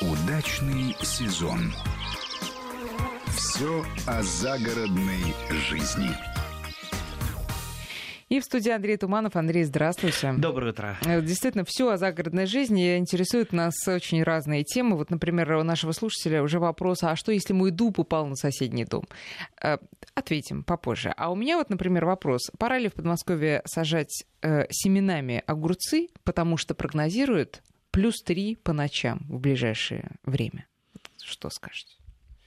Удачный сезон. Все о загородной жизни. И в студии Андрей Туманов. Андрей, здравствуйте. Доброе утро. Э, Действительно, все о загородной жизни интересует нас очень разные темы. Вот, например, у нашего слушателя уже вопрос, а что, если мой дуб упал на соседний дом? Э, Ответим попозже. А у меня вот, например, вопрос. Пора ли в Подмосковье сажать э, семенами огурцы, потому что прогнозируют плюс 3 по ночам в ближайшее время? Что скажете?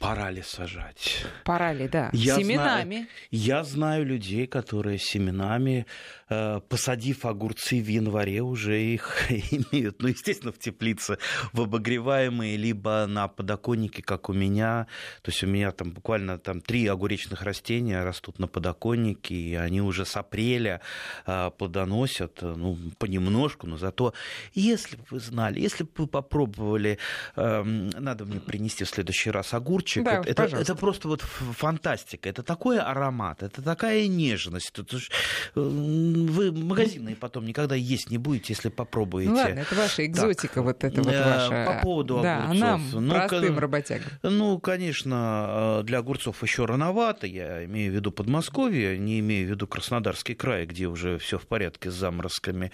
Пора ли сажать? Пора ли, да. Я семенами. Знаю, я знаю людей, которые семенами, э, посадив огурцы в январе, уже их имеют. Ну, естественно, в теплице, в обогреваемые, либо на подоконнике, как у меня. То есть у меня там буквально там три огуречных растения растут на подоконнике, и они уже с апреля э, плодоносят, ну, понемножку, но зато, если бы вы знали, если бы вы попробовали, э, надо мне принести в следующий раз огурчик, Да, вот это, пожалуйста. это просто вот фантастика. Это такой аромат, это такая нежность. Это ж, э, Вы магазины потом никогда есть не будете, если попробуете. Ну ладно, это ваша экзотика, вот это вот э, ваша. по поводу Да, а огурцов. нам, Ну, простым работягам. Ну, конечно, э, для огурцов еще рановато. Я имею в виду Подмосковье, не имею в виду Краснодарский край, где уже все в порядке с заморозками.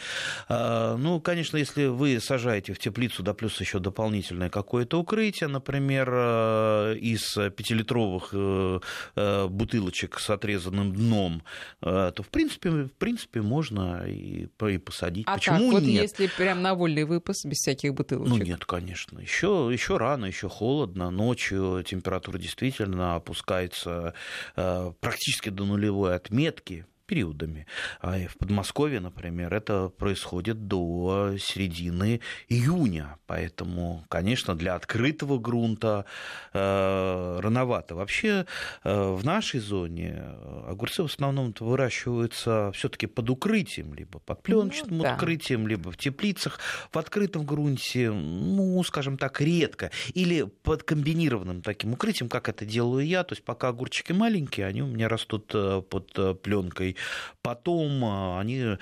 А, Ну, конечно, если вы сажаете в теплицу, да плюс еще дополнительное какое-то укрытие, например, э, из пятилитровых э, э, бутылочек с отрезанным дном, э, то в принципе, в принципе можно и, и посадить. А Почему так, вот нет? если прям на вольный выпас, без всяких бутылочек. Ну нет, конечно. Еще, еще рано, еще холодно. Ночью температура действительно опускается э, практически до нулевой отметки периодами. А в Подмосковье, например, это происходит до середины июня. Поэтому, конечно, для открытого грунта э, рановато. Вообще э, в нашей зоне огурцы в основном выращиваются все-таки под укрытием, либо под пленочным Ну да. укрытием, либо в теплицах. В открытом грунте, ну, скажем так, редко. Или под комбинированным таким укрытием, как это делаю я. То есть пока огурчики маленькие, они у меня растут э, под пленкой. Потом э, они,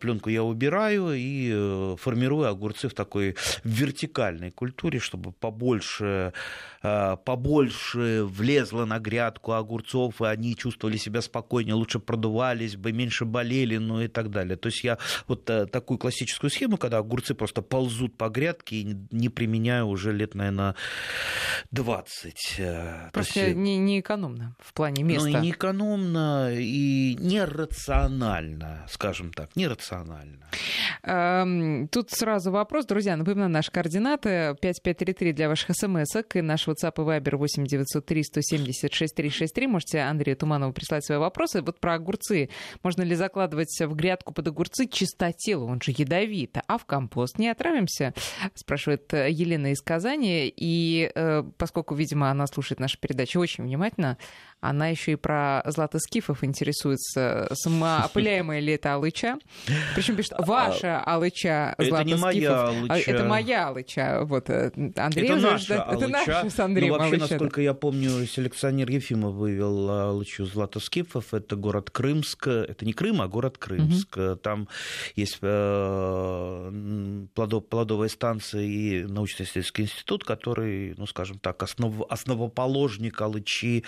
пленку я убираю и э, формирую огурцы в такой вертикальной культуре, чтобы побольше, э, побольше влезло на грядку огурцов, и они чувствовали себя спокойнее, лучше продувались бы, меньше болели, ну и так далее. То есть я вот э, такую классическую схему, когда огурцы просто ползут по грядке, и не- не применяю уже лет, наверное, 20. э, то Просто есть, не, не экономно в плане места. ну и не экономно, и нерационально, скажем так, нерационально. Эм, Тут сразу вопрос, друзья, напоминаю, наши координаты 5533 для ваших смс и наш WhatsApp и Viber 8903 176 363. Можете Андрею Туманову прислать свои вопросы. Вот про огурцы. Можно ли закладывать в грядку под огурцы чистотелу? Он же ядовит. А в компост не отравимся? Спрашивает э, Елена из Казани. И э, поскольку, видимо, она слушает нашу передачу очень внимательно, она еще и про златоскифов интересуется. Самоопыляемая ли это алыча? Причем пишет, ваша алыча А, Это не моя. А, алыча. Это моя алыча. Вот, э, Андрей это наша ждет- Это алыча. наша с Андреем Но вообще, алыча, насколько я помню, селекционер Ефимов вывел алычу Златоскифов. Это город Крымск. Это не Крым, а город Крымск. Там есть э, плодовая станция и научно-исследовательский институт, который, ну, скажем так, основ- основоположник алычи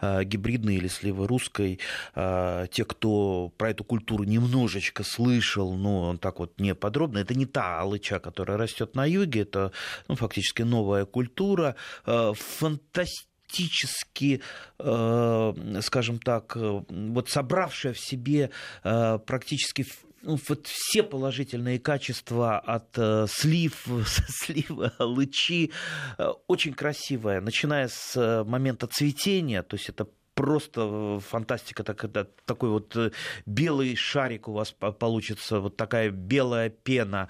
э, гибридной или сливы русской. Э, Те, кто про эту культуру немножечко слышал, но так вот не подробно, это не та алыча, которая растет на юге, это ну, фактически новая культура, э, фантастически, э, скажем так, вот собравшая в себе практически ну, вот все положительные качества от э, слив, слива, лычи, э, очень красивая, начиная с э, момента цветения, то есть это просто э, фантастика, так, это, такой вот э, белый шарик у вас по- получится, вот такая белая пена,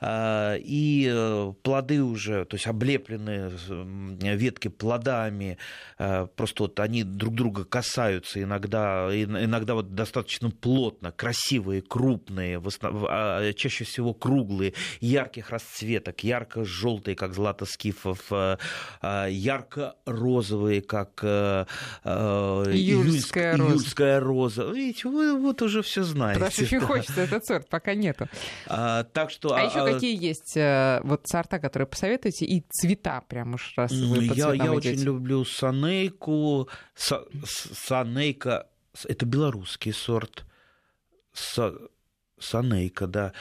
А, и э, плоды уже, то есть облепленные м, ветки плодами, э, просто вот они друг друга касаются иногда, иногда вот достаточно плотно, красивые, крупные, основ- а, чаще всего круглые, ярких расцветок, ярко-желтые, как злато скифов, ярко-розовые, как э, э, Июльская, роза. Июльская роза. Видите, вы вот уже все знаете. Потому что очень хочется этот сорт, пока нету. А, так что, А еще какие есть э, вот сорта, которые посоветуете, и цвета прям уж раз вы по я, я идете? очень люблю санейку. Са- санейка – это белорусский сорт. Са- санейка, да.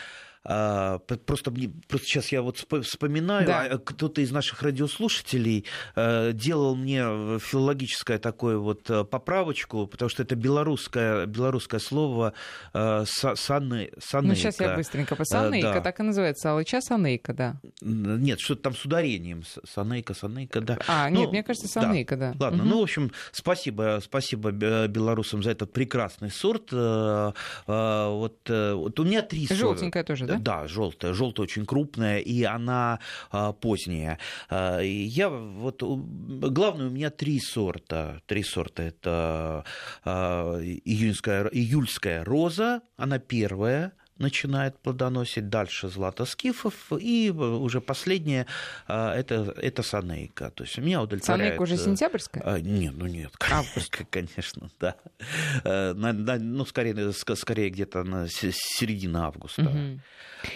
А, просто, мне- просто сейчас я вот спо- вспоминаю, Да. а кто-то из наших радиослушателей э, делал мне филологическое такое вот э, поправочку, потому что это белорусское, белорусское слово э, са- сане- санейка. Ну, сейчас я быстренько по санейка, Э, да. так и называется, алыча санейка, да. Нет, что-то там с ударением. Санейка, санейка, да. А, Ну, нет, мне кажется, да. санейка, да. Ладно, Мгм. ну, в общем, спасибо, спасибо бе- белорусам за этот прекрасный сорт. Э, э, Вот, э, вот у меня три сорта. Желтенькая тоже, да? Да, желтая. Желтая очень крупная, и она а, поздняя. А, я вот главное у меня три сорта. Три сорта это а, июньская, июльская роза, она первая начинает плодоносить, дальше златоскифов, и уже последняя а, это, это санейка. То есть меня удовлетворяет... Санейка уже э, сентябрьская? а, нет, ну нет, Август. конечно, да. Э, на- на- ну, скорее, ск- скорее где-то на середина августа. Мгм.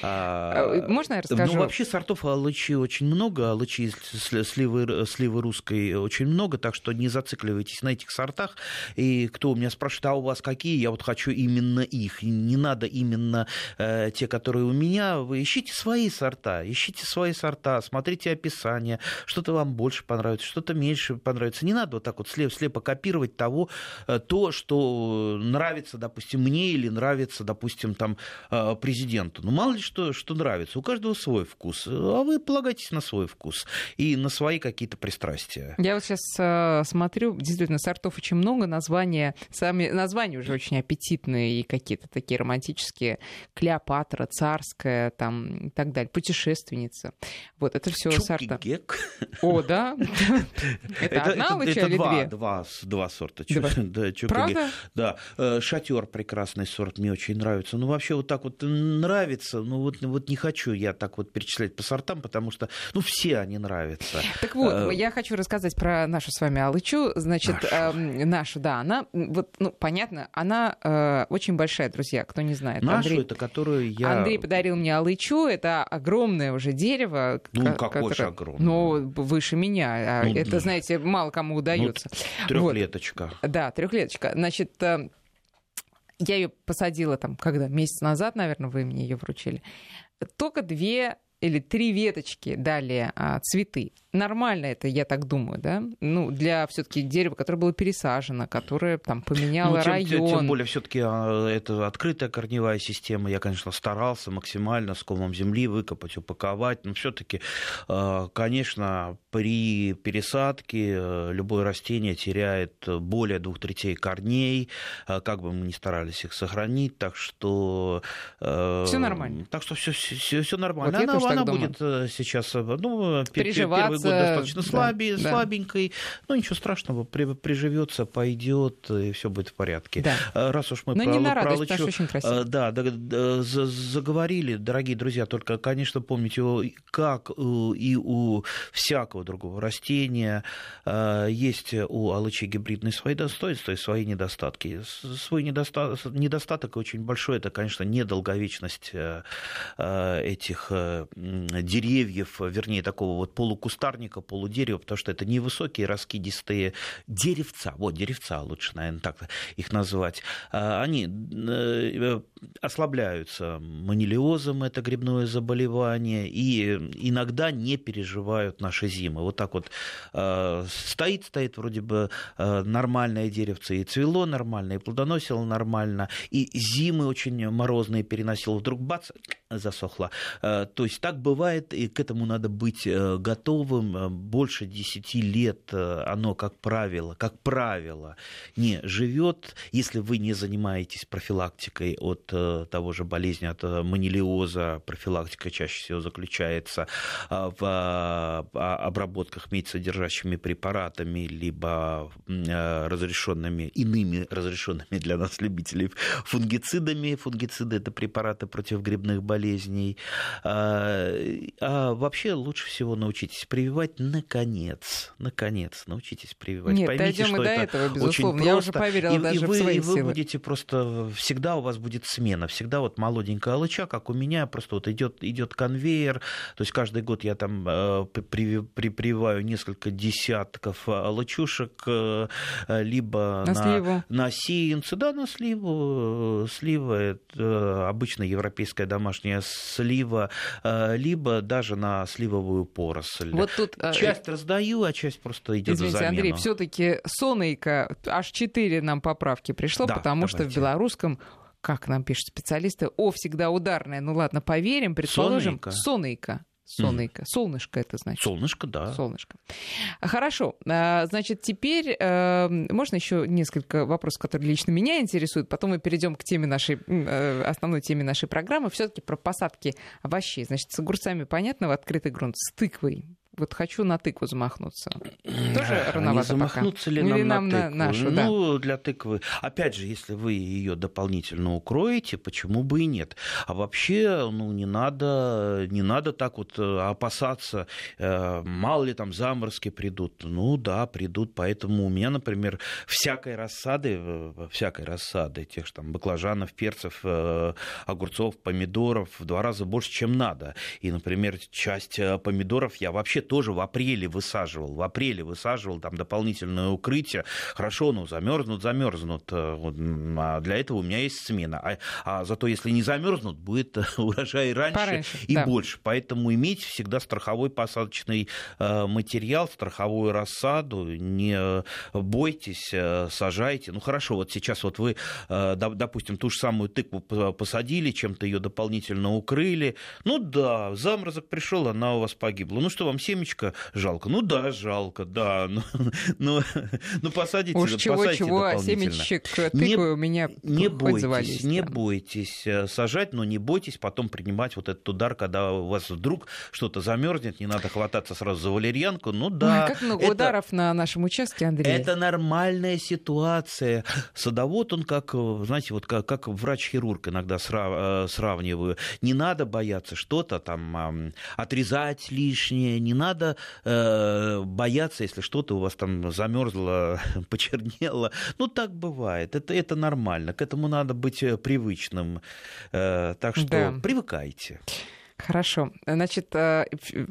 А, А, можно я расскажу? Ну, вообще сортов алычи очень много, алычи сли- сливы, сливы русской очень много, так что не зацикливайтесь на этих сортах. И кто у меня спрашивает, а у вас какие, я вот хочу именно их. Не надо именно э, те, которые у меня. Вы ищите свои сорта, ищите свои сорта, смотрите описание, что-то вам больше понравится, что-то меньше понравится. Не надо вот так вот слеп, слепо копировать того, э, то, что нравится, допустим, мне или нравится, допустим, там э, президенту. Ну, мало ли что, что нравится. У каждого свой вкус. А вы полагайтесь на свой вкус и на свои какие-то пристрастия. Я вот сейчас э, смотрю, действительно, сортов очень много, названия, сами названия уже очень аппетитные и какие-то такие романтические. Клеопатра, царская, там и так далее, путешественница. Вот это все сорта. Чукигек. О, да? Это одна или два, две? Два, сорта. Правда? Да, шатер прекрасный сорт, мне очень нравится. Ну, вообще вот так вот нравится, ну вот, вот не хочу я так вот перечислять по сортам, потому что, ну, все они нравятся. Так вот, Э, я хочу рассказать про нашу с вами алычу. Значит, Нашу. эм, да, она, вот, ну, понятно, она э, очень большая, друзья, кто не знает. Нашу, Андрей- это которую я... Андрей подарил мне алычу. Это огромное уже дерево. Ну, ко- какое же которое- огромное? Ну, выше меня. А Ну, это, да. знаете, мало кому удается. Трехлеточка. Да, трехлеточка. Значит, э, я ее посадила там, когда? Месяц назад, наверное, вы мне ее вручили. Только две или три веточки дали а, цветы. Нормально это, я так думаю, да? Ну, для все-таки дерева, которое было пересажено, которое там поменяло Ну, тем, район. тем более, все-таки это открытая корневая система. Я, конечно, старался максимально с комом земли выкопать, упаковать. Но все-таки, конечно, при пересадке э, любое растение теряет более двух третей корней, э, как бы мы ни старались их сохранить. Так что... Все нормально. Так что все, все, все нормально. Вот она она будет э, сейчас, э, ну, пе- пе- первый год Приживаться, достаточно да, слабее, да. слабенькой. Ну, ничего страшного, при- приживется, пойдет, и все будет в порядке. Да. Э, Раз уж мы Но про, не на про радость, что Алычу, очень красиво. э, да, да, да, за- заговорили, дорогие друзья, только, конечно, помните, как э, и у всякого другого растения э, есть у алычи гибридные свои достоинства и свои недостатки. Свой недостаток, недостаток очень большой, это, конечно, недолговечность э, э, этих э, деревьев, вернее, такого вот полукустарника, полудерева, потому что это невысокие раскидистые деревца, вот деревца лучше, наверное, так их назвать, А, они э, ослабляются манилиозом, это грибное заболевание, и иногда не переживают наши зимы. Вот так вот э, стоит, стоит вроде бы э, нормальное деревце, и цвело нормально, и плодоносило нормально, и зимы очень морозные переносило, вдруг бац, засохло. Э, То есть так бывает, и к этому надо быть э, готовым. Э, Больше 10 лет оно, как правило, как правило, не живет, если вы не занимаетесь профилактикой от того же болезни, от манилиоза. Профилактика чаще всего заключается в обработках медь-содержащими препаратами, либо разрешенными, иными разрешенными для нас любителей фунгицидами. Фунгициды – это препараты против грибных болезней болезней. А, а вообще лучше всего научитесь прививать наконец. Наконец, научитесь прививать. Нет, Поймите, дойдем что и до это этого, безусловно. очень Я просто. уже поверила и, даже и вы, в свои и вы силы. будете просто... Всегда у вас будет смена. Всегда вот молоденькая алыча, как у меня, просто вот идет, идет конвейер. То есть каждый год я там э, при, при, прививаю несколько десятков алычушек, э, либо На на, сливу. на сеянцы, да, на сливу. Слива – это обычно европейская домашняя слива, э, либо даже на сливовую поросль. Вот тут... э, Часть раздаю, а часть просто идет Извините, в замену. Андрей, все-таки сонейка, аж 4 нам поправки пришло, Да, потому что в давайте. белорусском как нам пишут специалисты, О всегда ударная. Ну ладно, поверим, предположим. Сонейка. Сонейка. Сонейка. Солнышко это значит. Солнышко, да. Солнышко. Хорошо. А, Значит, теперь э, можно еще несколько вопросов, которые лично меня интересуют. Потом мы перейдем к теме нашей, э, основной теме нашей программы. Все-таки про посадки овощей. Значит, с огурцами понятно, в открытый грунт. С тыквой. Вот хочу на тыкву замахнуться. Тоже А рановато Не замахнуться ли Или нам, нам на на тыкву? нашу, да. ну, для тыквы. Опять же, если вы ее дополнительно укроете, почему бы и нет? А вообще, ну, не надо, не надо так вот э, опасаться, э, мало ли там заморозки придут. Ну да, придут, поэтому у меня, например, всякой рассады, э, всякой рассады, тех же там баклажанов, перцев, э, огурцов, помидоров в два раза больше, чем надо. И, например, часть помидоров я вообще тоже в апреле высаживал. В апреле высаживал там дополнительное укрытие. Хорошо, ну замерзнут, замерзнут. э, А для этого у меня есть смена. А, а зато если не замерзнут, будет э, урожай раньше Пораньше, и да. больше. Поэтому имейте всегда страховой посадочный э, материал, страховую рассаду. Не бойтесь, сажайте. Ну хорошо, вот сейчас вот вы, доп- допустим, ту же самую тыкву посадили, чем-то ее дополнительно укрыли. Ну да, заморозок пришел, она у вас погибла. Ну что, вам семечко жалко? Ну да, жалко, да. Ну, ну, ну посадите, Уж посадите чего-чего, а дополнительно. семечек Не- тыквы у меня Не бойтесь, завались, не да. бойтесь э, сажать, но не бойтесь потом принимать вот этот удар, когда у вас вдруг что-то замерзнет, не надо хвататься сразу за валерьянку. Ну да, Ой, как много это- ударов на нашем участке, Андрей. это нормальная ситуация. Садовод, он как, э, знаете, вот как, как врач-хирург иногда сра- э, сравниваю. Не надо бояться что-то там ам, отрезать лишнее, не надо э, бояться, если что-то у вас там замерзло, почернело. Ну, так бывает. Это, это нормально. К этому надо быть э, привычным. Э, так что Да. привыкайте. Хорошо. Значит, э,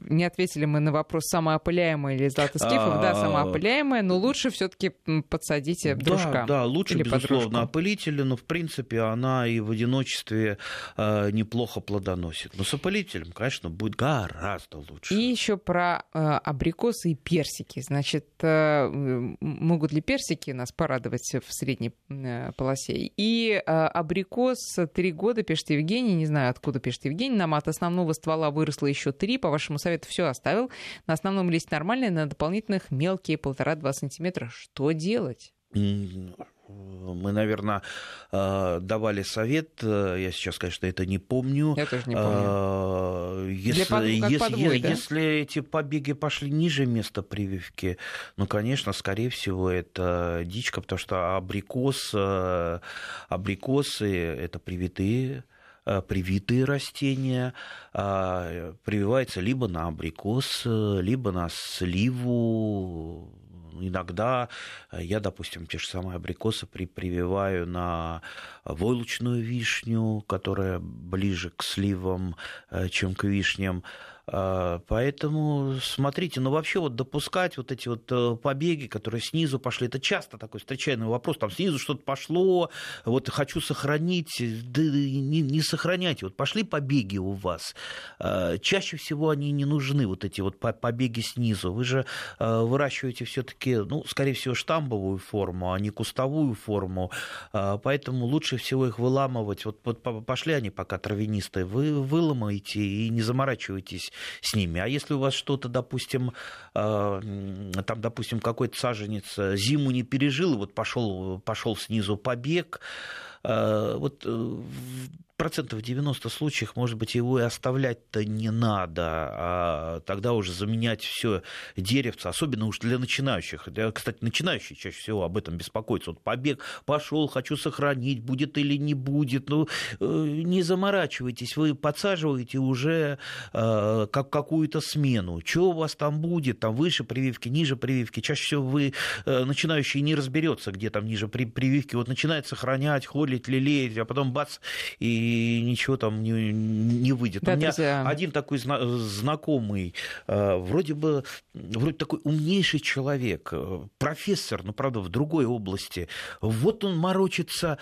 не ответили мы на вопрос, самоопыляемая или златоскифов. Да, А, самоопыляемая, но лучше все таки подсадите дружка. Да, да, лучше, Или безусловно, подружку. опылители, но, в принципе, она и в одиночестве э, неплохо плодоносит. Но с опылителем, конечно, будет гораздо лучше. И еще про э, абрикосы и персики. Значит, могут ли персики нас порадовать в средней полосе? И абрикос три года, пишет Евгений, не знаю, откуда пишет Евгений, нам от основного ствола выросло еще три, по вашему совету все оставил. На основном листе нормальные, на дополнительных мелкие, полтора-два сантиметра. Что делать? Мы, наверное, давали совет. э, Я сейчас, конечно, это не помню. Я тоже не помню. Если, под- как если, подвой, да? если эти побеги пошли ниже места прививки, ну, конечно, скорее всего, это дичка, потому что абрикос, э, абрикосы – это привитые э, привитые растения, а, прививается либо на абрикос, э, либо на сливу, Иногда э, я, допустим, те же самые абрикосы при, прививаю на войлочную вишню, которая ближе к сливам, э, чем к вишням. А, Поэтому смотрите, ну вообще вот допускать вот эти вот э, побеги, которые снизу пошли, это часто такой встречаемый вопрос, там снизу что-то пошло, вот хочу сохранить, да не, не сохраняйте, вот пошли побеги у вас, Э, чаще всего они не нужны, вот эти вот по- побеги снизу, вы же э, выращиваете все-таки, ну, скорее всего, штамбовую форму, а не кустовую форму, А, поэтому лучше всего их выламывать, вот, вот по- пошли они пока травянистые, вы выломаете и не заморачивайтесь с ними. А если у вас что-то, допустим, э, там, допустим, какой-то саженец э, зиму не пережил, и вот пошел, пошел снизу побег, э, вот процентов 90 случаев, может быть, его и оставлять-то не надо, а тогда уже заменять все деревце, особенно уж для начинающих. Кстати, начинающие чаще всего об этом беспокоятся. Вот побег пошел, хочу сохранить, будет или не будет. Ну, э, не заморачивайтесь, вы подсаживаете уже э, как какую-то смену. Что у вас там будет, там выше прививки, ниже прививки. Чаще всего вы, э, начинающие, не разберется, где там ниже прививки. Вот начинает сохранять, холить, лелеять, а потом бац, и ничего там не, не выйдет. Да, У меня друзья. один такой знакомый, вроде бы, вроде такой умнейший человек, профессор, но, правда, в другой области. Вот он морочится,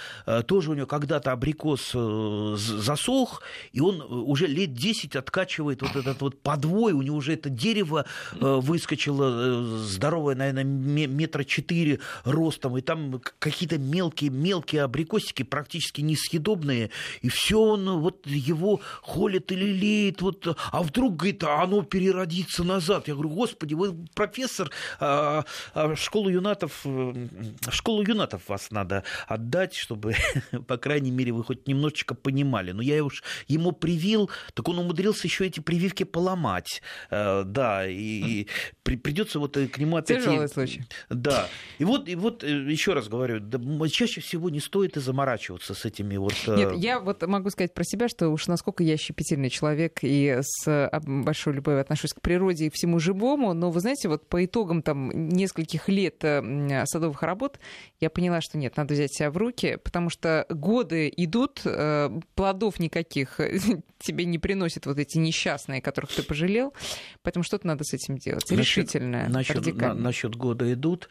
тоже у него когда-то абрикос засох, и он уже лет 10 откачивает вот этот вот подвой, у него уже это дерево выскочило, здоровое, наверное, метра четыре ростом, и там какие-то мелкие-мелкие абрикосики, практически несъедобные, и все он вот его холит и лелеет, вот, а вдруг, говорит, а оно переродится назад. Я говорю, господи, вы профессор, а, а школу юнатов, в школу юнатов вас надо отдать, чтобы, по крайней мере, вы хоть немножечко понимали. Но я уж ему привил, так он умудрился еще эти прививки поломать. Э, да, и, и придется вот к нему опять... Тяжелый случай. Да. И вот, и вот э, еще раз говорю, да, чаще всего не стоит и заморачиваться с этими вот... Э, Нет, я вот могу сказать про себя, что уж насколько я щепетильный человек и с большой любовью отношусь к природе и всему живому, но вы знаете, вот по итогам там нескольких лет садовых работ я поняла, что нет, надо взять себя в руки, потому что годы идут, э, плодов никаких тебе не приносят вот эти несчастные, которых ты пожалел, поэтому что-то надо с этим делать. Решительно. Насчет, на, насчет года идут.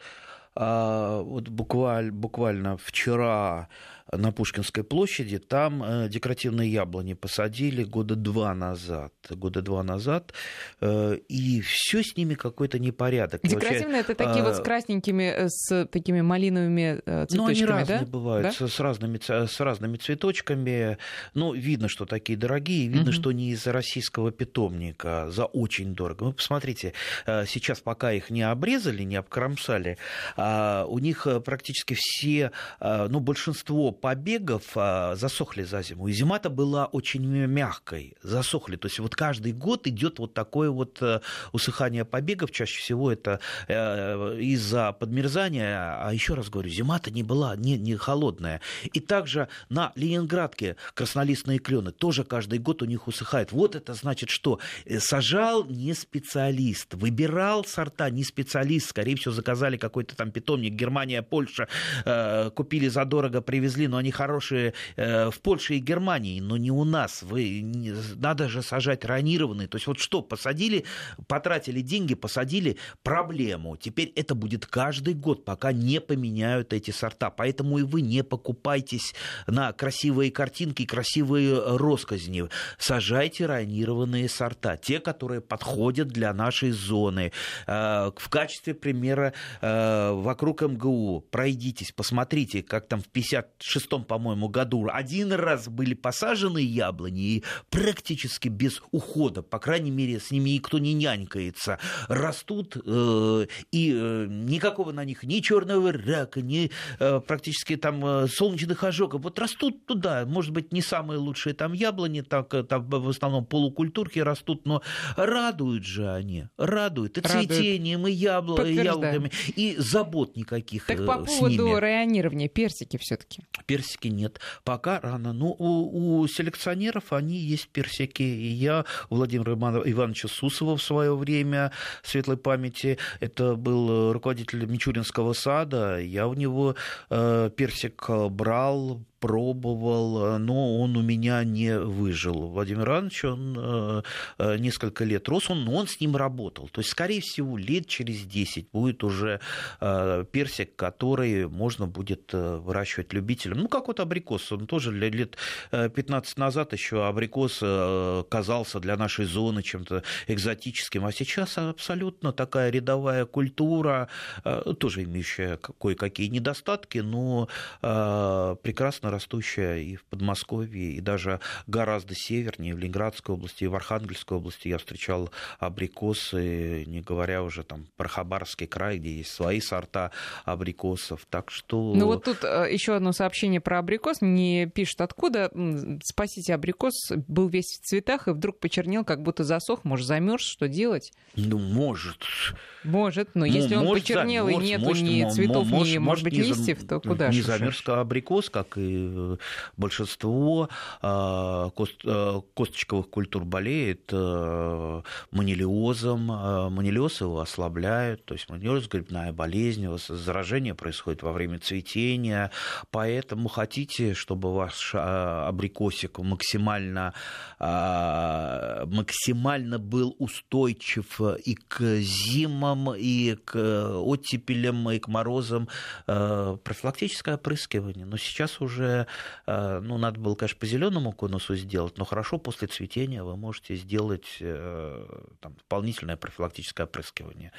А, вот буквально, буквально вчера на Пушкинской площади, там э, декоративные яблони посадили года два назад. Года два назад. Э, и все с ними какой-то непорядок. Декоративные это такие вот с а, красненькими, с такими малиновыми цветочками, ну, они разные да? бывают, да? С, разными, с разными цветочками. Ну, видно, что такие дорогие, видно, угу. что не из российского питомника, за очень дорого. Вы посмотрите, сейчас пока их не обрезали, не обкромсали, а у них практически все, ну, большинство побегов а, засохли за зиму. И зима-то была очень мягкой, засохли. То есть вот каждый год идет вот такое вот э, усыхание побегов. Чаще всего это э, из-за подмерзания. А еще раз говорю, зима-то не была не, не холодная. И также на Ленинградке краснолистные клены тоже каждый год у них усыхает. Вот это значит что? Э, сажал не специалист, выбирал сорта не специалист. Скорее всего, заказали какой-то там питомник. Германия, Польша купили задорого, привезли но они хорошие э, в Польше и Германии, но не у нас. Вы, надо же сажать ранированные. То есть вот что, посадили, потратили деньги, посадили проблему. Теперь это будет каждый год, пока не поменяют эти сорта. Поэтому и вы не покупайтесь на красивые картинки, красивые росказни. Сажайте ранированные сорта, те, которые подходят для нашей зоны. Э, в качестве примера э, вокруг МГУ пройдитесь, посмотрите, как там в 56 шестом, по-моему, году один раз были посажены яблони, и практически без ухода, по крайней мере, с ними никто не нянькается, растут, э, и э, никакого на них ни черного рака, ни э, практически там э, солнечных ожогов. Вот растут туда, может быть, не самые лучшие там яблони, так, э, там в основном полукультурки растут, но радуют же они, радуют. И радуют. цветением, и ябло, яблоками, и забот никаких Так по поводу районирования персики все-таки персики нет. Пока рано. Но у, у селекционеров они есть персики. И я, Владимир Ивановича Сусова в свое время, светлой памяти, это был руководитель Мичуринского сада, я у него э, персик брал, пробовал, э, но он у меня не выжил. Владимир Иванович, он э, э, несколько лет рос, он, он с ним работал. То есть, скорее всего, лет через 10 будет уже персик, который можно будет выращивать любителям. Ну, как вот абрикос. Он тоже лет 15 назад еще абрикос казался для нашей зоны чем-то экзотическим, а сейчас абсолютно такая рядовая культура, тоже имеющая кое-какие недостатки, но прекрасно активно растущая и в Подмосковье, и даже гораздо севернее, в Ленинградской области, и в Архангельской области я встречал абрикосы, не говоря уже там про Хабаровский край, где есть свои сорта абрикосов. Так что... Ну вот тут э, еще одно сообщение про абрикос. Не пишет откуда. Спасите абрикос. Был весь в цветах и вдруг почернел, как будто засох. Может, замерз. Что делать? Ну, может. Может, но если ну, он может, почернел замерз, и нету может, ни цветов, может, ни, может быть, не листьев, то куда Не замерз абрикос, как и э, большинство а, кост, э, косточковых культур болеет манилиозом. Манилиоз его ослабляют. То есть манилиоз – грибная болезнь, заражение происходит во время цветения. Поэтому хотите, чтобы ваш абрикосик максимально, максимально был устойчив и к зимам, и к оттепелям, и к морозам, профилактическое опрыскивание. Но сейчас уже, ну, надо было, конечно, по зеленому конусу сделать, но хорошо после цветения вы можете сделать э, там, дополнительное профилактическое опрыскивание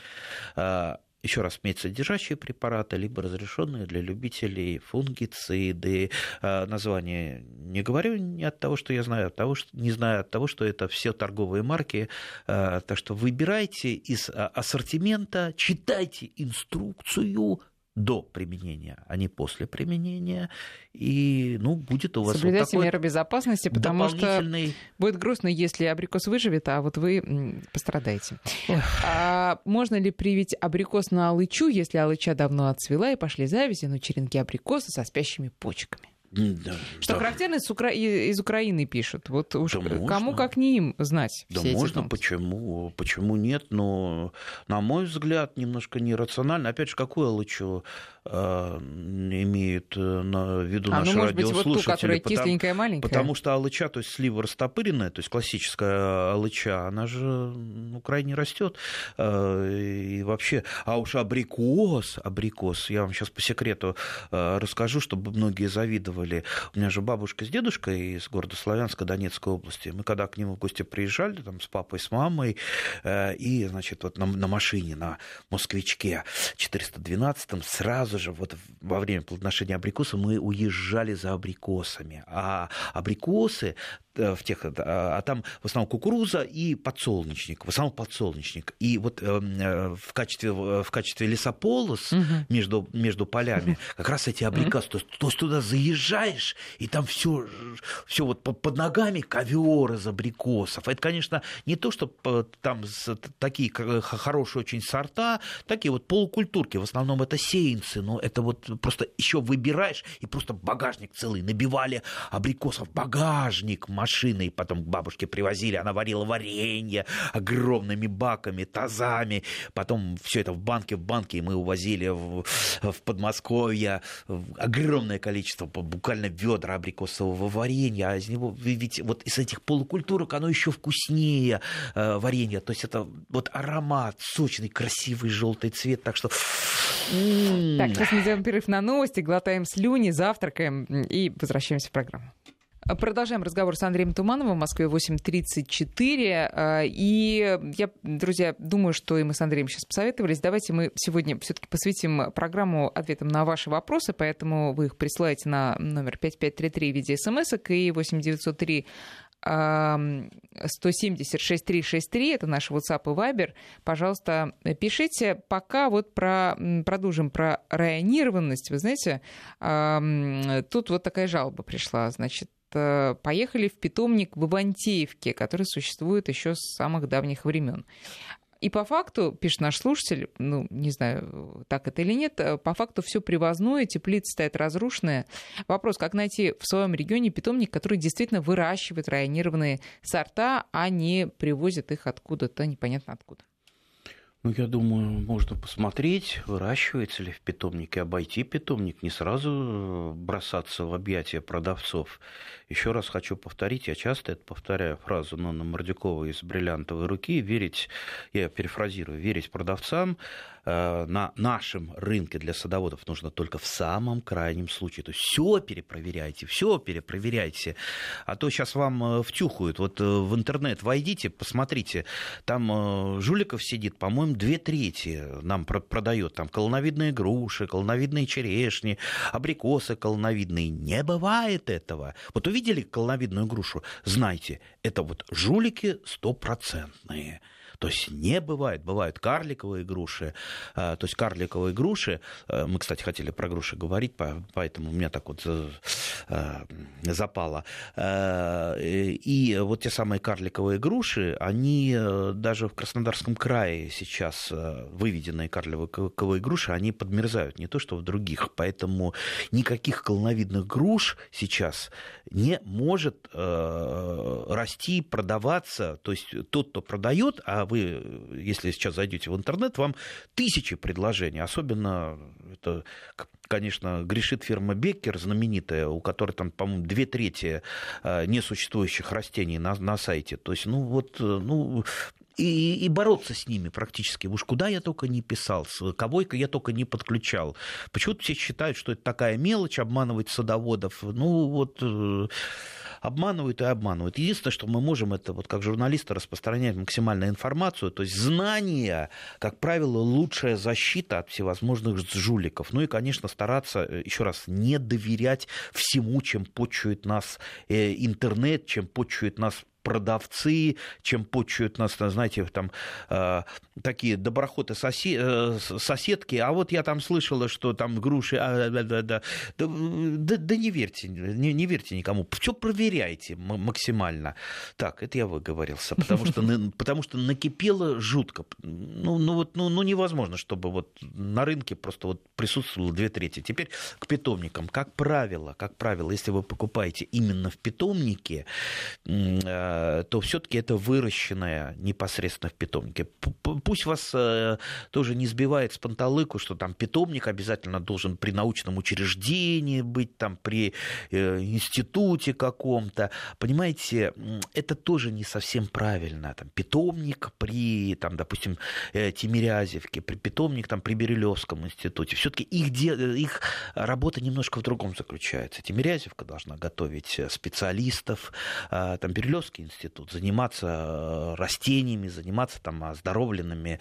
еще раз, медсодержащие препараты, либо разрешенные для любителей фунгициды. Название не говорю не от того, что я знаю, от того, что не знаю от того, что это все торговые марки. Так что выбирайте из ассортимента, читайте инструкцию, до применения, а не после применения. И, ну, будет у вас Соблюдайте вот такой меры безопасности, потому дополнительный... что будет грустно, если абрикос выживет, а вот вы пострадаете. А можно ли привить абрикос на алычу, если алыча давно отцвела и пошли завязи, но черенки абрикоса со спящими почками? Да, что да. характерно из, Укра... из Украины пишут. Вот уж да кому можно. как не им знать. Да все можно, эти почему? Почему нет? Но, на мой взгляд, немножко нерационально. Опять же, какое лучше э, имеют э, на виду а, наши ну, может быть, вот ту, которая потому, кисленькая, маленькая. Потому что алыча, то есть слива растопыренная, то есть классическая алыча, она же ну, крайне растет. Э, и вообще, а уж абрикос, абрикос, я вам сейчас по секрету расскажу, чтобы многие завидовали. У меня же бабушка с дедушкой из города Славянска Донецкой области. Мы когда к ним в гости приезжали, там, с папой, с мамой, э, и, значит, вот на, на машине, на москвичке 412 сразу же вот во время плодоношения абрикоса мы уезжали за абрикосами. А абрикосы в тех, а, а там в основном кукуруза и подсолнечник, в основном подсолнечник. И вот э, в качестве, в качестве лесополос угу. между, между полями как раз эти абрикасы. Угу. То, то туда заезжаешь, и там все, все вот под ногами ковер из абрикосов. Это, конечно, не то, что там такие хорошие очень сорта, такие вот полукультурки. В основном это сеянцы, но это вот просто еще выбираешь, и просто багажник целый набивали абрикосов. Багажник, машиной, потом к бабушке привозили, она варила варенье огромными баками, тазами, потом все это в банке, в банке, и мы увозили в, в Подмосковье. Огромное количество, буквально ведра абрикосового варенья, а из него, ведь вот из этих полукультурок оно еще вкуснее э, варенье, то есть это вот аромат, сочный, красивый желтый цвет, так что... Так, сейчас мы делаем перерыв на новости, глотаем слюни, завтракаем и возвращаемся в программу. Продолжаем разговор с Андреем Тумановым в Москве 8.34. А, и я, друзья, думаю, что и мы с Андреем сейчас посоветовались. Давайте мы сегодня все-таки посвятим программу ответам на ваши вопросы, поэтому вы их присылаете на номер 5533 в виде смс и 8903 170 6363, это наш WhatsApp и Viber. Пожалуйста, пишите. Пока вот про, продолжим про районированность. Вы знаете, тут вот такая жалоба пришла. Значит, поехали в питомник в Ивантеевке, который существует еще с самых давних времен. И по факту, пишет наш слушатель, ну, не знаю, так это или нет, э, по факту все привозное, теплица стоит разрушенная. Вопрос, как найти в своем регионе питомник, который действительно выращивает районированные сорта, а не привозит их откуда-то непонятно откуда. Ну, я думаю, можно посмотреть, выращивается ли в питомнике, обойти питомник, не сразу э, бросаться в объятия продавцов. Еще раз хочу повторить, я часто это повторяю фразу Нонны Мордюковой из «Бриллиантовой руки», верить, я перефразирую, верить продавцам, на нашем рынке для садоводов нужно только в самом крайнем случае. То есть все перепроверяйте, все перепроверяйте. А то сейчас вам э, втюхают. Вот э, в интернет войдите, посмотрите. Там Жуликов сидит, по-моему, две трети нам продает там колоновидные груши, колоновидные черешни, абрикосы колоновидные. Не бывает этого. Вот увидели колоновидную грушу, знайте, это вот жулики стопроцентные. То есть не бывает. Бывают карликовые груши. А, то есть карликовые груши, а, мы, кстати, хотели про груши говорить, поэтому у меня так вот а, запало. И вот те самые карликовые груши, они даже в Краснодарском крае сейчас выведенные карликовые груши, они подмерзают, не то что в других. Поэтому никаких колоновидных груш сейчас не может расти, продаваться. То есть тот, кто продает, а вы, если сейчас зайдете в интернет, вам тысячи предложений. Особенно это, конечно, грешит фирма Беккер, знаменитая, у которой там, по-моему, две трети э, несуществующих растений на, на сайте. То есть, ну вот, э, ну, и, и бороться с ними практически. Уж куда я только не писал, с кого я только не подключал. Почему-то все считают, что это такая мелочь, обманывать садоводов. Ну вот э, обманывают и обманывают. Единственное, что мы можем, это вот как журналисты распространять максимальную информацию, то есть знание, как правило, лучшая защита от всевозможных жуликов. Ну и, конечно, стараться, э, еще раз, не доверять всему, чем почует нас э, интернет, чем почует нас продавцы, чем почуют нас, знаете, там э, такие доброхоты сосед, э, соседки, а вот я там слышала, что там груши, а, да, да, да, да, да, да не верьте, не, не верьте никому, все проверяйте максимально. Так, это я выговорился, потому что, потому что накипело жутко, ну, ну вот, ну, ну невозможно, чтобы вот на рынке просто вот присутствовало две трети. Теперь к питомникам, как правило, как правило, если вы покупаете именно в питомнике, э, то все-таки это выращенное непосредственно в питомнике. Пусть вас э, тоже не сбивает с панталыку, что там питомник обязательно должен при научном учреждении быть, там при э, институте каком-то. Понимаете, это тоже не совсем правильно. Там, питомник при, там, допустим, Тимирязевке, при питомник там, при Берилевском институте. Все-таки их, их работа немножко в другом заключается. Тимирязевка должна готовить специалистов, там, Берилевский Ботанический институт, заниматься э, растениями, заниматься там оздоровленными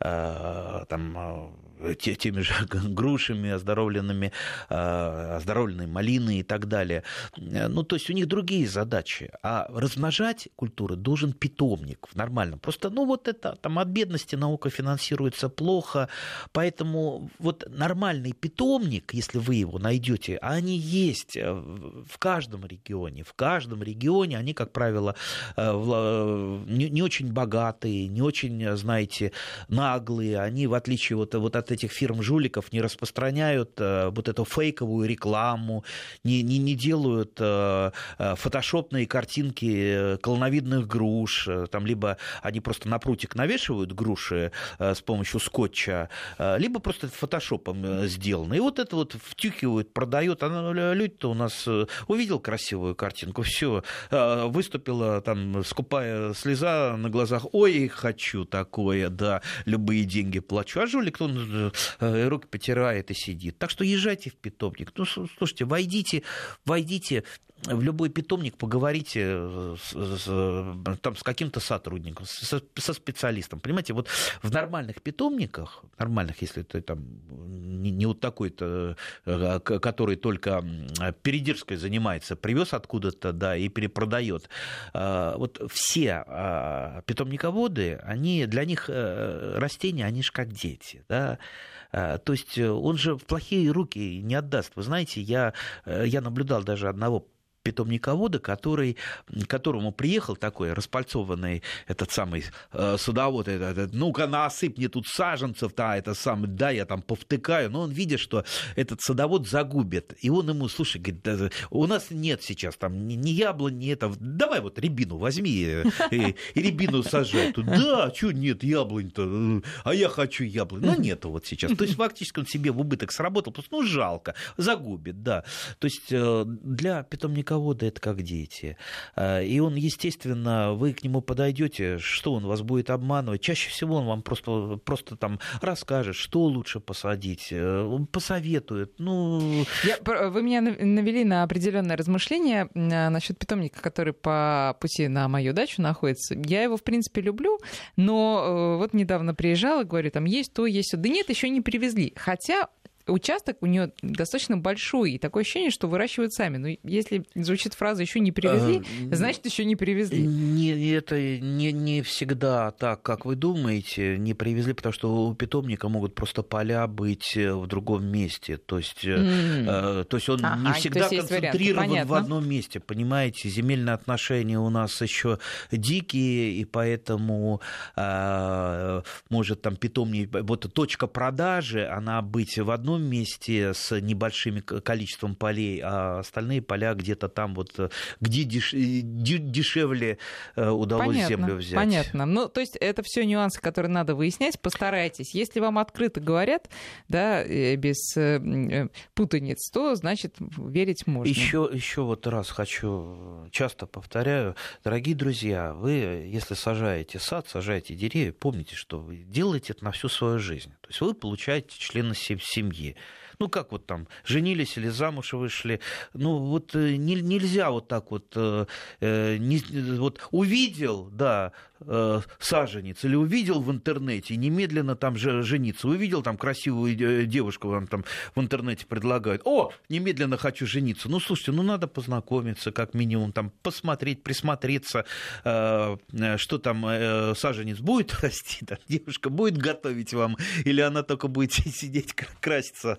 э, там, э, теми же грушами, оздоровленными, оздоровленной малиной и так далее. Ну, то есть у них другие задачи. А размножать культуры должен питомник в нормальном. Просто, ну, вот это там от бедности наука финансируется плохо, поэтому вот нормальный питомник, если вы его найдете, а они есть в каждом регионе, в каждом регионе они, как правило, Э, не очень богатые, не очень, знаете, наглые. Они, в отличие вот, вот от этих фирм-жуликов, не распространяют э, вот эту фейковую рекламу, не, не, не делают э, фотошопные картинки колоновидных груш, там либо они просто на прутик навешивают груши с помощью скотча, либо просто фотошопом сделано. И вот это вот втюхивают, продают. А люди-то у нас увидел красивую картинку, все, выступила там скупая слеза на глазах, ой, хочу такое, да, любые деньги плачу. А жулик, он э, руки потирает и сидит. Так что езжайте в питомник. Ну, слушайте, войдите, войдите в любой питомник поговорите э, с, с, там, с каким-то сотрудником, со, со специалистом. Понимаете, вот в нормальных питомниках, нормальных, если ты там не, не вот такой-то, э, который только передержкой занимается, привез откуда-то, да, и перепродает. Вот все а, питомниководы, они, для них э, растения, они же как дети, да, то есть он же в плохие руки не отдаст. Вы знаете, я, я наблюдал даже одного питомниковода, который, которому приехал такой распальцованный этот самый э, судовод, этот, этот, ну-ка насыпь мне тут саженцев, да, это самое, да, я там повтыкаю, но он видит, что этот садовод загубит, и он ему, слушай, говорит, да, у нас нет сейчас там ни, ни яблонь, ни это, давай вот рябину возьми и, и, рябину сажай. Тут, да, что нет яблонь-то, а я хочу яблонь. Ну, нету вот сейчас. То есть фактически он себе в убыток сработал, просто, ну, жалко, загубит, да. То есть э, для питомника питомниководы это как дети. И он, естественно, вы к нему подойдете, что он вас будет обманывать. Чаще всего он вам просто, просто там расскажет, что лучше посадить, он посоветует. Ну... Я, вы меня навели на определенное размышление насчет питомника, который по пути на мою дачу находится. Я его, в принципе, люблю, но вот недавно приезжала, говорю, там есть то, есть то. Да нет, еще не привезли. Хотя участок у нее достаточно большой, и такое ощущение, что выращивают сами. Но если звучит фраза еще не привезли, а, значит еще не привезли. Не, это не, не всегда так, как вы думаете, не привезли, потому что у питомника могут просто поля быть э, в другом месте. То есть, mm. э, то есть он ага, не всегда концентрирован в одном месте. Понимаете, земельные отношения у нас еще дикие, и поэтому э, может там питомник, вот точка продажи, она быть в одном одном месте с небольшим количеством полей, а остальные поля где-то там вот, э, где деш... Э, дешевле э, удалось понятно, землю взять. Понятно. Ну, то есть это все нюансы, которые надо выяснять. Постарайтесь. Если вам открыто говорят, да, без путаниц, то значит верить можно. Еще, еще вот раз хочу, часто повторяю, дорогие друзья, вы, если сажаете сад, сажаете деревья, помните, что вы делаете это на всю свою жизнь. То есть вы получаете члена семьи. Ну, как вот там, женились или замуж вышли. Ну, вот э, не, нельзя вот так вот, э, э не, вот увидел, да, э, саженец, или увидел в интернете, немедленно там же жениться. Увидел там красивую э, девушку, вам там в интернете предлагают. О, немедленно хочу жениться. Ну, слушайте, ну, надо познакомиться, как минимум, там, посмотреть, присмотреться, э, что там э, саженец будет расти, там, девушка будет готовить вам, или она только будет сидеть, краситься.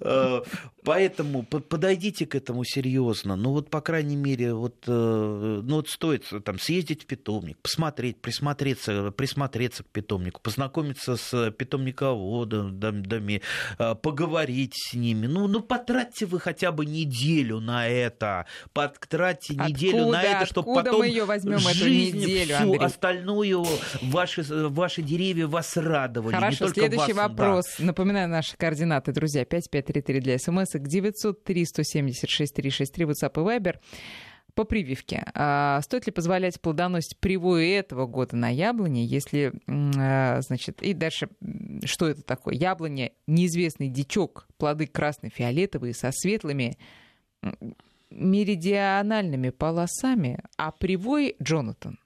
Э, поэтому подойдите к этому серьезно. Ну, вот, по крайней мере, вот, э, ну, вот стоит там съездить в питомник, посмотреть, присмотреться, присмотреться к питомнику, познакомиться с питомниководами, э, поговорить с ними. Ну, ну потратьте вы хотя бы неделю на это. Потратьте откуда, неделю на это, чтобы потом мы ее возьмем жизнь, эту неделю, всю Андрей? остальную, ваши, ваши деревья вас радовали. Хорошо, следующий вас, вопрос. Да. Напоминаю наши координаты, друзья. 5533 для смс, 903 176 363 WhatsApp и Viber по прививке. А стоит ли позволять плодоносить привою этого года на яблоне, если, а, значит, и дальше, что это такое? Яблоня, неизвестный дичок, плоды красно-фиолетовые со светлыми меридиональными полосами, а привой Джонатан.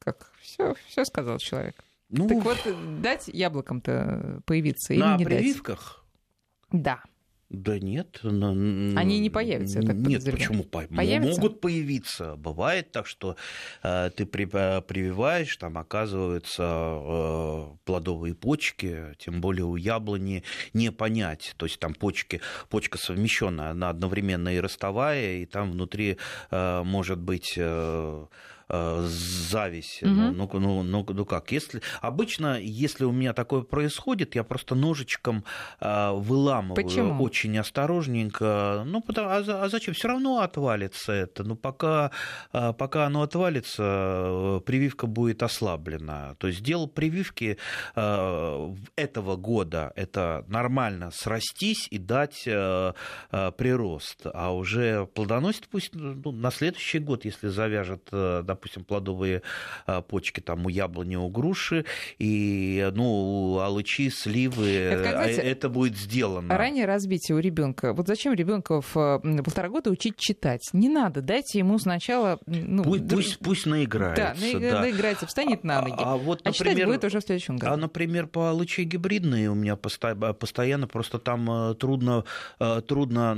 Как все, все сказал человек. Ну, так вот, дать яблокам-то появиться или не прививках? дать? Да. Да нет. Они не появятся, я так Нет, почему? Появятся? Могут появиться. Бывает так, что э, ты при, прививаешь, там оказываются э, плодовые почки, тем более у яблони не понять. То есть там почки, почка совмещенная, она одновременно и ростовая, и там внутри э, может быть... Э, зависть. Угу. Ну, ну, ну, ну, ну как? Если, обычно, если у меня такое происходит, я просто ножичком э, выламываю Почему? очень осторожненько. Ну, потому, а, а зачем? Все равно отвалится это. Ну, пока, э, пока оно отвалится, э, прививка будет ослаблена. То есть дело прививки э, этого года это нормально срастись и дать э, э, прирост. А уже плодоносит пусть ну, на следующий год, если завяжет, допустим, плодовые а, почки там у яблони, у груши, и ну, у алычи, сливы, это, как, знаете, это будет сделано. Раннее разбитие у ребенка. Вот зачем ребенка в полтора года учить читать? Не надо, дайте ему сначала... Ну, пусть, пусть, пусть наиграется. Да, да. наиграется, встанет на ноги. А, а, вот, например, а читать будет уже в следующем году. А, например, по алычи гибридные у меня постоянно, просто там трудно, трудно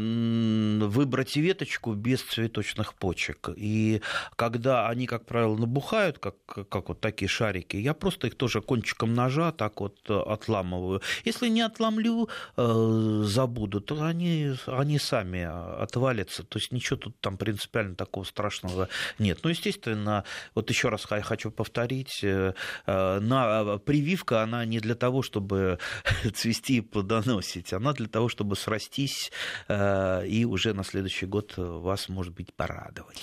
выбрать веточку без цветочных почек. И когда они как правило, набухают, как, как вот такие шарики. Я просто их тоже кончиком ножа так вот э, отламываю. Если не отломлю, э, забуду, то они, они сами отвалятся. То есть ничего тут там принципиально такого страшного нет. Ну, естественно, вот еще раз хочу повторить, э, на, прививка, она не для того, чтобы цвести и плодоносить, она для того, чтобы срастись и уже на следующий год вас, может быть, порадовать.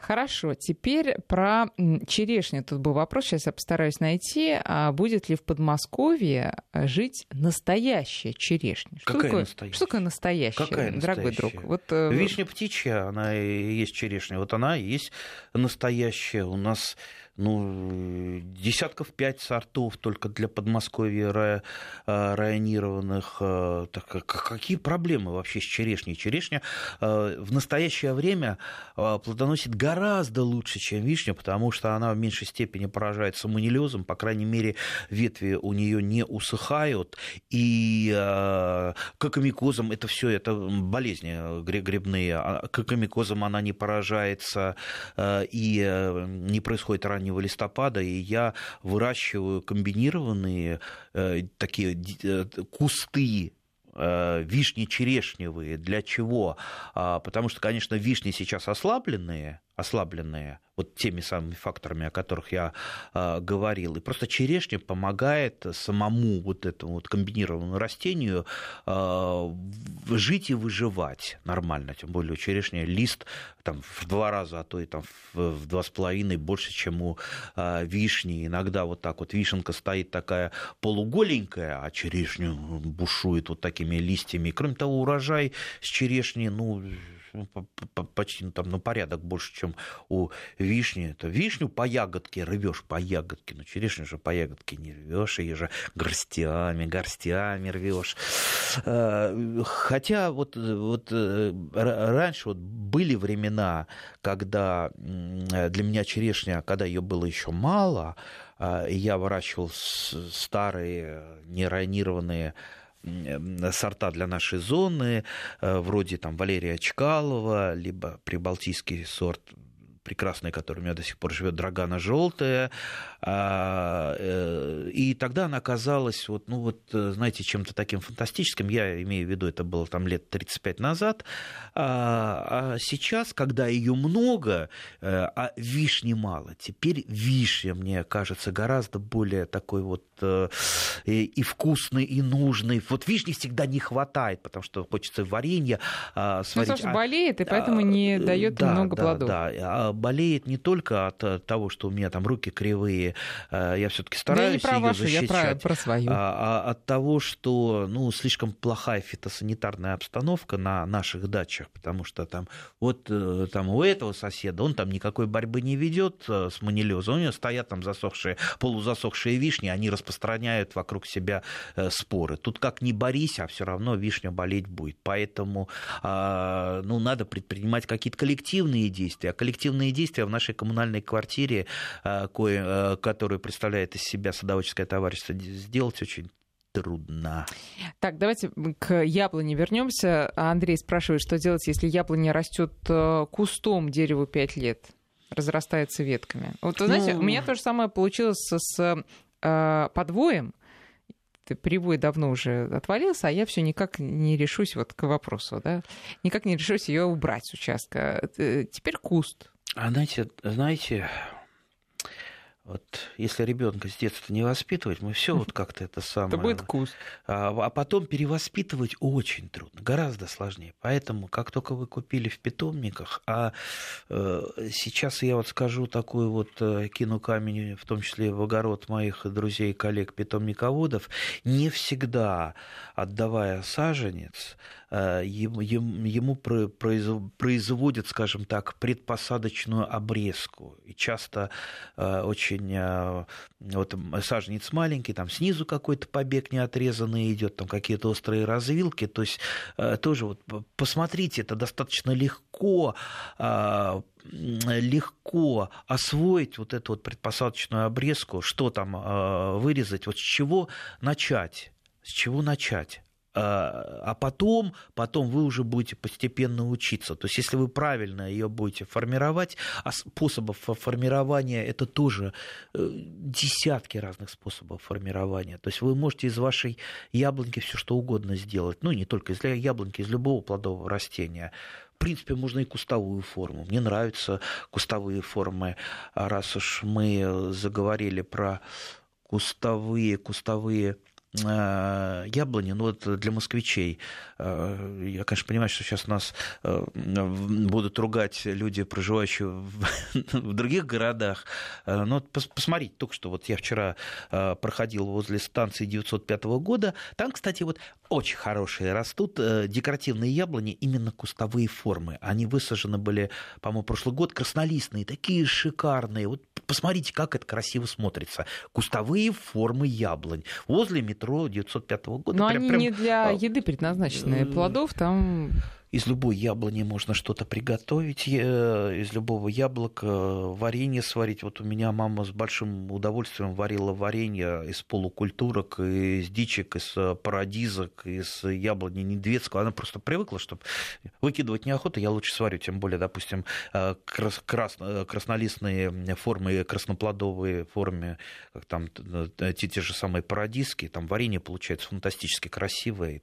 Хорошо, теперь про черешню. Тут был вопрос, сейчас я постараюсь найти. А будет ли в Подмосковье жить настоящая черешня? Что Какая такое, настоящая? Что такое настоящая, Какая дорогой настоящая? друг? Вот, э, Вишня птичья, она и есть черешня. Вот она и есть настоящая. У нас ну, десятков пять сортов только для Подмосковья а, районированных. А, так, какие проблемы вообще с черешней? Черешня а, в настоящее время плодоносит гораздо лучше, чем вишня, потому что она в меньшей степени поражается манилезом, по крайней мере, ветви у нее не усыхают, и кокомикозом это все это болезни грибные, кокомикозом она не поражается, и не происходит раннего раннего листопада, и я выращиваю комбинированные э, такие э, кусты э, вишни черешневые. Для чего? А, потому что, конечно, вишни сейчас ослабленные, ослабленные вот теми самыми факторами, о которых я э, говорил. И просто черешня помогает самому вот этому вот комбинированному растению э, жить и выживать нормально. Тем более у черешни лист там, в два раза, а то и там, в два с половиной больше, чем у э, вишни. Иногда вот так вот вишенка стоит такая полуголенькая, а черешню бушует вот такими листьями. Кроме того, урожай с черешни, ну, ну, почти ну, там, на порядок больше, чем у вишни. Это вишню по ягодке рвешь по ягодке, но черешню же по ягодке не рвешь, ее же горстями, горстями рвешь. Э, хотя вот, вот э, раньше вот были времена, когда для меня черешня, когда ее было еще мало, а, я выращивал старые неронированные сорта для нашей зоны, э, вроде там Валерия Чкалова, либо прибалтийский сорт прекрасная, которая у меня до сих пор живет, Драгана желтая. А, э, и тогда она оказалась, вот, ну вот, э, знаете, чем-то таким фантастическим. Я имею в виду, это было там лет 35 назад. А, а сейчас, когда ее много, э, а вишни мало, теперь вишня, мне кажется, гораздо более такой вот и вкусный, и нужный. Вот вишни всегда не хватает, потому что хочется варенье сварить. Ну, потому что болеет, и поэтому не дает да, много да, плодов. Да, болеет не только от э, того, что у меня там руки кривые, э, я все-таки стараюсь да не про ее защищать, я про, про свою. А, а от того, что ну, слишком плохая фитосанитарная обстановка на наших дачах, потому что там вот э, там у этого соседа, он там никакой борьбы не ведет с манилезом, у него стоят там засохшие, полузасохшие вишни, они распространяют вокруг себя споры. Тут как ни борись, а все равно вишня болеть будет. Поэтому а, ну, надо предпринимать какие-то коллективные действия. А коллективные активные действия в нашей коммунальной квартире, э, кое, э, которую представляет из себя садоводческое товарищество, сделать очень трудно. Так, давайте к яблоне вернемся. Андрей спрашивает, что делать, если яблоня растет э, кустом дереву 5 лет, разрастается ветками. Вот, вы знаете, ну... у меня то же самое получилось с э, подвоем. Привой давно уже отвалился, а я все никак не решусь вот к вопросу, да, никак не решусь ее убрать с участка. Теперь куст. А знаете, знаете, вот если ребенка с детства не воспитывать, мы все вот как-то это самое. Это будет куст. А, а потом перевоспитывать очень трудно, гораздо сложнее. Поэтому, как только вы купили в питомниках, а э, сейчас я вот скажу такую вот э, кину камень, в том числе в огород моих друзей коллег питомниководов, не всегда отдавая саженец, Э, ему производят, скажем так, предпосадочную обрезку. И часто э, очень э, вот саженец маленький, там снизу какой-то побег не отрезанный идет, там какие-то острые развилки. То есть тоже вот посмотрите, это достаточно легко легко освоить вот эту вот предпосадочную обрезку, что там вырезать, вот с чего начать, с чего начать. А, а потом, потом вы уже будете постепенно учиться. То есть, если вы правильно ее будете формировать, а способов формирования это тоже э, десятки разных способов формирования. То есть, вы можете из вашей яблоньки все что угодно сделать. Ну, не только из яблоньки, из любого плодового растения. В принципе, можно и кустовую форму. Мне нравятся кустовые формы. Раз уж мы заговорили про кустовые, кустовые Э, яблони, ну вот для москвичей, э, я, конечно, понимаю, что сейчас нас э, будут ругать люди, проживающие в других городах, но посмотрите, только что вот я вчера проходил возле станции 905 года, там, кстати, вот очень хорошие растут декоративные яблони, именно кустовые формы. Они высажены были, по-моему, прошлый год, краснолистные, такие шикарные. Вот посмотрите, как это красиво смотрится. Кустовые формы яблонь возле метро метро 905 года. Но прям, они прям... не для а, еды предназначены. Плодов там из любой яблони можно что-то приготовить, из любого яблока варенье сварить. Вот у меня мама с большим удовольствием варила варенье из полукультурок, из дичек, из парадизок, из яблони недведского. Она просто привыкла, чтобы выкидывать неохота, я лучше сварю, тем более, допустим, крас крас краснолистные формы, красноплодовые формы, как там те, те же самые парадиски, там варенье получается фантастически красивое,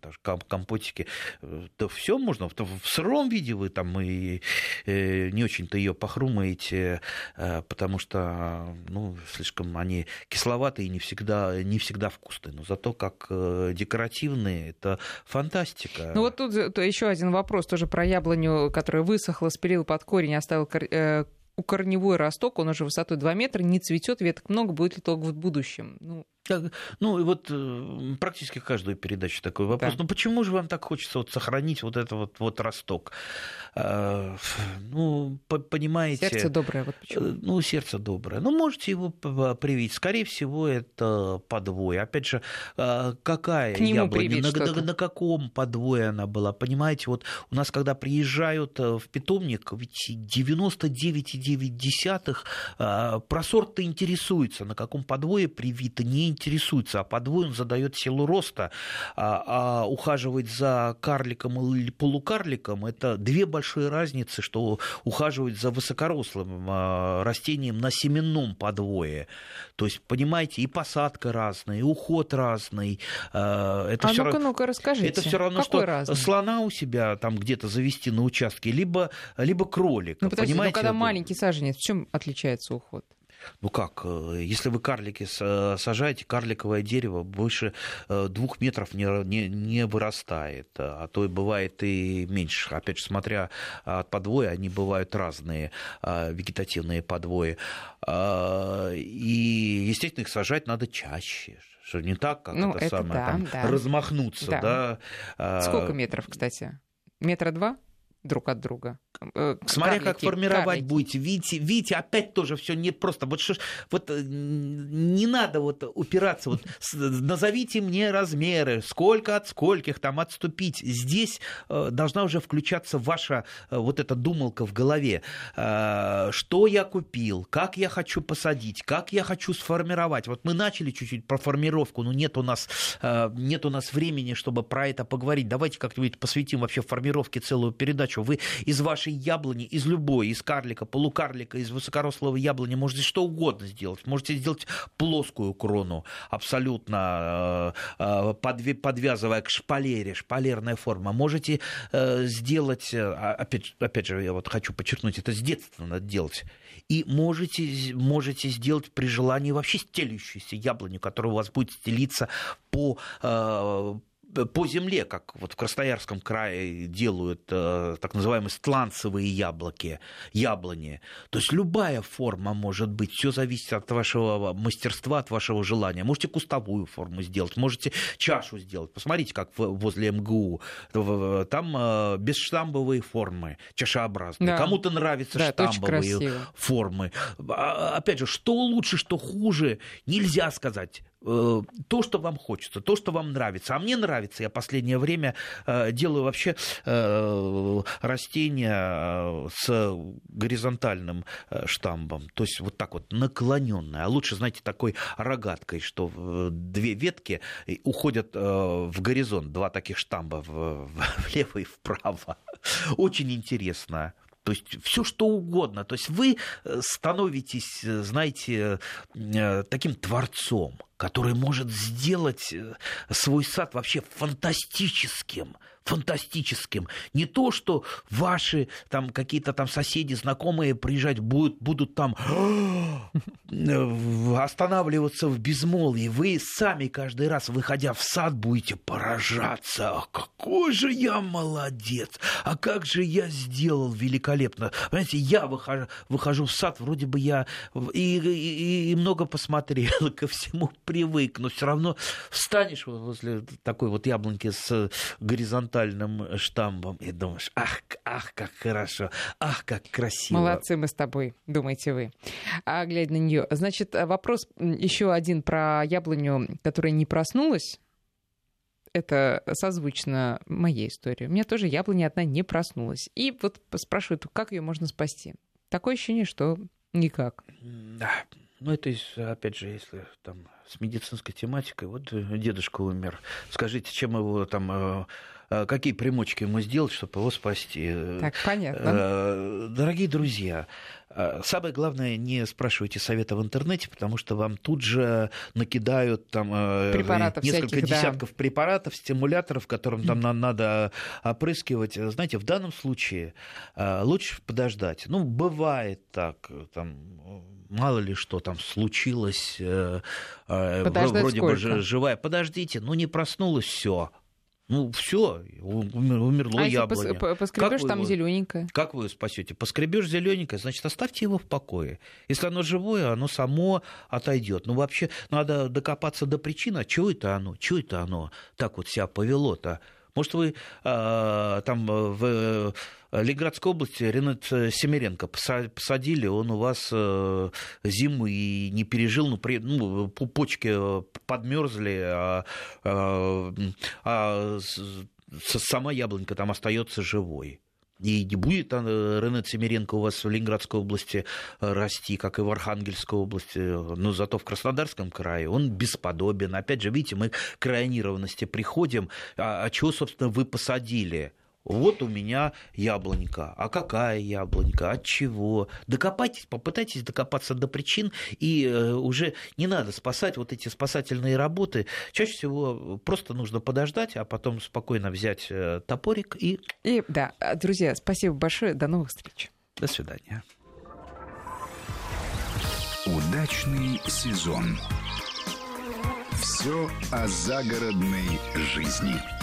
компотики. Да все можно в сыром виде вы там и э, не очень-то ее похрумаете, э, потому что ну, слишком они кисловатые и не всегда, не всегда вкусные. Но зато как э, декоративные, это фантастика. Ну вот тут то еще один вопрос тоже про яблоню, которая высохла, спилила под корень, оставил у корневой росток, он уже высотой 2 метра, не цветет, веток много, будет ли только в будущем? Ну, ну, и вот э, практически каждую передачу такой вопрос. Да. Ну, почему же вам так хочется вот сохранить вот этот вот, вот росток? А, ну, понимаете... Сердце доброе, вот почему? Э, ну, сердце доброе. Ну, можете его привить. Скорее всего, это подвой. Опять же, а, какая К нему яблоня? На, на, на каком подвое она была? Понимаете, вот у нас, когда приезжают э, в питомник, ведь 99,9 а, про сорт-то интересуется, на каком подвое привито, не интересуется, а подвой он задает силу роста, а, а ухаживать за карликом или полукарликом – это две большие разницы, что ухаживать за высокорослым а, растением на семенном подвое. То есть, понимаете, и посадка разная, и уход разный. А, это а ну-ка, равно, ну-ка, расскажите. Это все равно, что разный? слона у себя там где-то завести на участке, либо, либо кролика. Ну, подождите, понимаете? но когда маленький саженец, в чем отличается уход? Ну как, э, если вы карлики сажаете, карликовое дерево выше э, двух метров не, не, не вырастает, а то и бывает и меньше. Опять же, смотря от подвоя, они бывают разные, а, вегетативные подвои. А, и, естественно, их сажать надо чаще что не так, как ну, это, это самое, да, там, да. размахнуться, да. да. А, Сколько метров, кстати? Метра два друг от друга? Э, Смотря карлики, как формировать карлики. будете. Видите, видите, опять тоже все не просто. Вот, что, вот э, не надо вот упираться. Вот, назовите мне размеры, сколько от скольких там отступить. Здесь э, должна уже включаться ваша вот эта думалка в голове. Что я купил, как я хочу посадить, как я хочу сформировать. Вот мы начали чуть-чуть про формировку, но нет у нас, нет у нас времени, чтобы про это поговорить. Давайте как-нибудь посвятим вообще формировке целую передачу. Вы из вашей вашей яблони, из любой, из карлика, полукарлика, из высокорослого яблони, можете что угодно сделать. Можете сделать плоскую крону, абсолютно э, э, подвязывая к шпалере, шпалерная форма. Можете э, сделать, а, опять, опять же, я вот хочу подчеркнуть, это с детства надо делать. И можете, можете сделать при желании вообще стелющуюся яблоню, которая у вас будет стелиться по, по земле, как вот в Красноярском крае делают э, так называемые стланцевые яблоки, яблони. То есть любая форма может быть, все зависит от вашего мастерства, от вашего желания. Можете кустовую форму сделать, можете чашу сделать. Посмотрите, как возле МГУ. Там э, бесштамбовые формы, чашеобразные. Да. Кому-то нравятся да, штамбовые формы. А, опять же, что лучше, что хуже, нельзя сказать. Э, то, что вам хочется, то, что вам нравится. А мне нравится, я последнее время э, делаю вообще э, растения с горизонтальным штамбом, то есть вот так вот наклоненное, а лучше, знаете, такой рогаткой, что две ветки уходят в горизонт, два таких штамба влево и вправо. Очень интересно. То есть все что угодно. То есть вы становитесь, знаете, таким творцом который может сделать э, свой сад вообще фантастическим, фантастическим. Не то, что ваши там какие-то там соседи, знакомые приезжать будут, будут там останавливаться в безмолвии. Вы сами каждый раз, выходя в сад, будете поражаться. А какой же я молодец! А как же я сделал великолепно! Понимаете, я выхожу, выхожу в сад, вроде бы я и, и, и много посмотрел, ко всему привык, но все равно встанешь возле такой вот яблоньки с горизонтальной горизонтальным штамбом и думаешь, ах, ах, как хорошо, ах, как красиво. Молодцы мы с тобой, думаете вы. А глядя на нее, значит, вопрос еще один про яблоню, которая не проснулась. Это созвучно моей истории. У меня тоже яблоня одна не проснулась. И вот спрашивают, как ее можно спасти. Такое ощущение, что никак. Да. Ну, это, опять же, если там с медицинской тематикой, вот дедушка умер. Скажите, чем его там э, Э, какие примочки ему сделать, чтобы его спасти. Так, понятно. Э, дорогие друзья, э, Самое главное, не спрашивайте совета в интернете, потому что вам тут же накидают там препаратов несколько всяких, десятков да. препаратов, стимуляторов, которым там надо опрыскивать. Знаете, в данном случае лучше подождать. Ну, бывает так, там, мало ли что там случилось, Подождать вроде сколько? бы живая. Подождите, ну не проснулось все. Ну, все, умерло а яблоня. Если поскребешь, там зелененькое. Как вы его спасете? Поскребешь зелененькое, значит, оставьте его в покое. Если оно живое, оно само отойдет. Ну, вообще, надо докопаться до причины, а чего это оно? Чего это оно так вот себя повело-то? Может, вы а, там в Ленинградской области Ренат Семеренко посадили, он у вас э, зиму и не пережил, ну, при, ну почки подмерзли, а, а, а сама яблонька там остается живой. И не будет э, Рене Цемеренко у вас в Ленинградской области э, расти, как и в Архангельской области, но зато в Краснодарском крае он бесподобен. Опять же, видите, мы к крайнированности приходим. А, а чего, собственно, вы посадили? Вот у меня яблонька. А какая яблонька? От чего? Докопайтесь, попытайтесь докопаться до причин, и э, уже не надо спасать вот эти спасательные работы. Чаще всего просто нужно подождать, а потом спокойно взять э, топорик и... И да, друзья, спасибо большое, до новых встреч. До свидания. Удачный сезон. Все о загородной жизни.